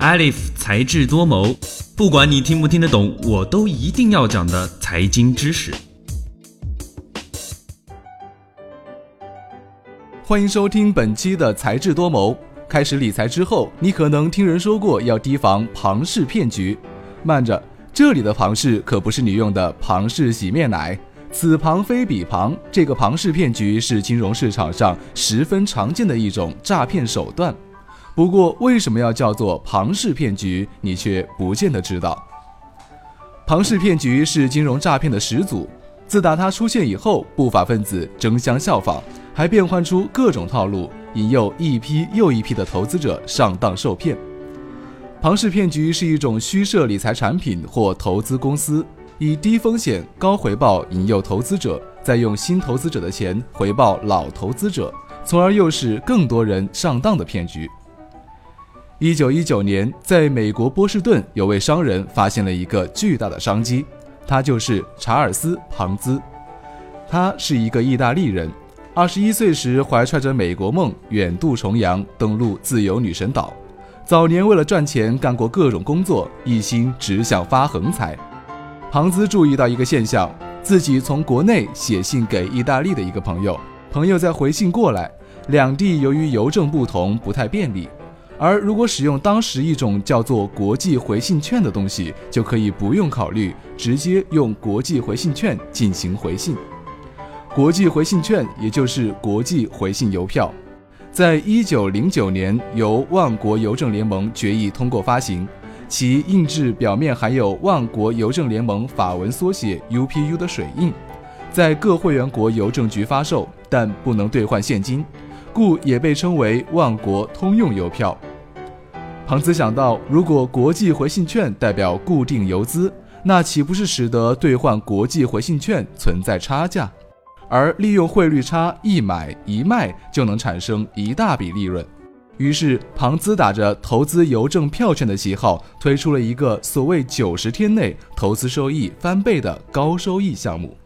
Alif 才智多谋，不管你听不听得懂，我都一定要讲的财经知识。欢迎收听本期的才智多谋。开始理财之后，你可能听人说过要提防庞氏骗局。慢着，这里的庞氏可不是你用的庞氏洗面奶。此庞非彼庞，这个庞氏骗局是金融市场上十分常见的一种诈骗手段。不过，为什么要叫做庞氏骗局，你却不见得知道。庞氏骗局是金融诈骗的始祖，自打它出现以后，不法分子争相效仿，还变换出各种套路，引诱一批又一批的投资者上当受骗。庞氏骗局是一种虚设理财产品或投资公司。以低风险高回报引诱投资者，再用新投资者的钱回报老投资者，从而诱使更多人上当的骗局。一九一九年，在美国波士顿，有位商人发现了一个巨大的商机，他就是查尔斯·庞兹。他是一个意大利人，二十一岁时怀揣着美国梦，远渡重洋，登陆自由女神岛。早年为了赚钱，干过各种工作，一心只想发横财。庞兹注意到一个现象：自己从国内写信给意大利的一个朋友，朋友在回信过来，两地由于邮政不同，不太便利。而如果使用当时一种叫做国际回信券的东西，就可以不用考虑，直接用国际回信券进行回信。国际回信券也就是国际回信邮票，在一九零九年由万国邮政联盟决议通过发行。其印制表面含有万国邮政联盟法文缩写 UPU 的水印，在各会员国邮政局发售，但不能兑换现金，故也被称为万国通用邮票。庞兹想到，如果国际回信券代表固定游资，那岂不是使得兑换国际回信券存在差价，而利用汇率差一买一卖就能产生一大笔利润。于是，庞兹打着投资邮政票券的旗号，推出了一个所谓九十天内投资收益翻倍的高收益项目。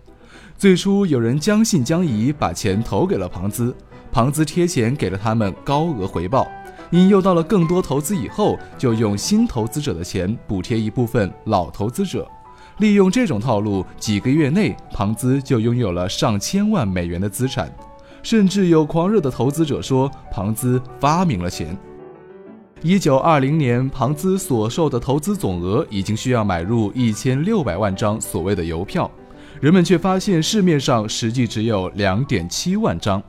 最初，有人将信将疑，把钱投给了庞兹，庞兹贴钱给了他们高额回报，引诱到了更多投资以后，就用新投资者的钱补贴一部分老投资者。利用这种套路，几个月内，庞兹就拥有了上千万美元的资产。甚至有狂热的投资者说，庞兹发明了钱。一九二零年，庞兹所售的投资总额已经需要买入一千六百万张所谓的邮票，人们却发现市面上实际只有两点七万张。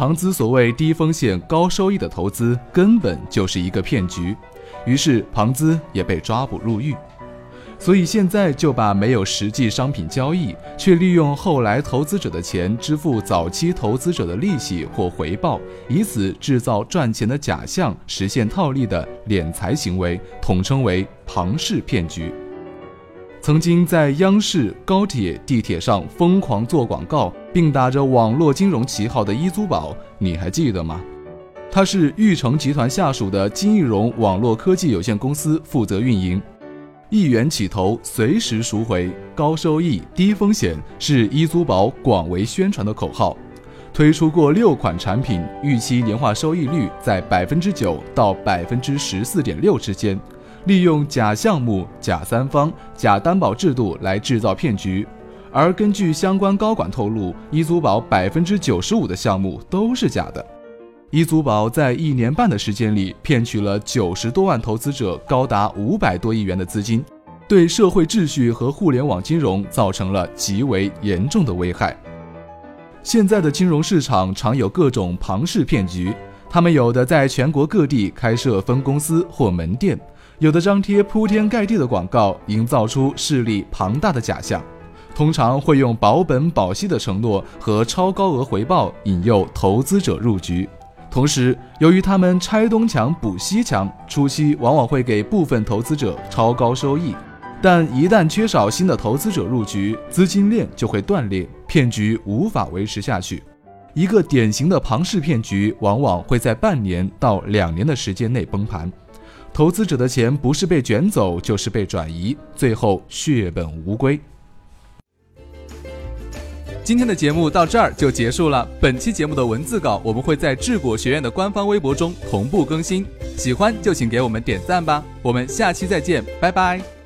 庞兹所谓低风险高收益的投资，根本就是一个骗局。于是，庞兹也被抓捕入狱。所以现在就把没有实际商品交易，却利用后来投资者的钱支付早期投资者的利息或回报，以此制造赚钱的假象，实现套利的敛财行为，统称为庞氏骗局。曾经在央视、高铁、地铁上疯狂做广告，并打着网络金融旗号的一租宝，你还记得吗？它是玉成集团下属的金易融网络科技有限公司负责运营。一元起投，随时赎回，高收益、低风险是一租宝广为宣传的口号。推出过六款产品，预期年化收益率在百分之九到百分之十四点六之间。利用假项目、假三方、假担保制度来制造骗局。而根据相关高管透露，一租宝百分之九十五的项目都是假的。一租宝在一年半的时间里骗取了九十多万投资者高达五百多亿元的资金，对社会秩序和互联网金融造成了极为严重的危害。现在的金融市场常有各种庞氏骗局，他们有的在全国各地开设分公司或门店，有的张贴铺天盖地的广告，营造出势力庞大的假象，通常会用保本保息的承诺和超高额回报引诱投资者入局。同时，由于他们拆东墙补西墙，初期往往会给部分投资者超高收益，但一旦缺少新的投资者入局，资金链就会断裂，骗局无法维持下去。一个典型的庞氏骗局往往会在半年到两年的时间内崩盘，投资者的钱不是被卷走，就是被转移，最后血本无归。今天的节目到这儿就结束了。本期节目的文字稿我们会在智果学院的官方微博中同步更新，喜欢就请给我们点赞吧。我们下期再见，拜拜。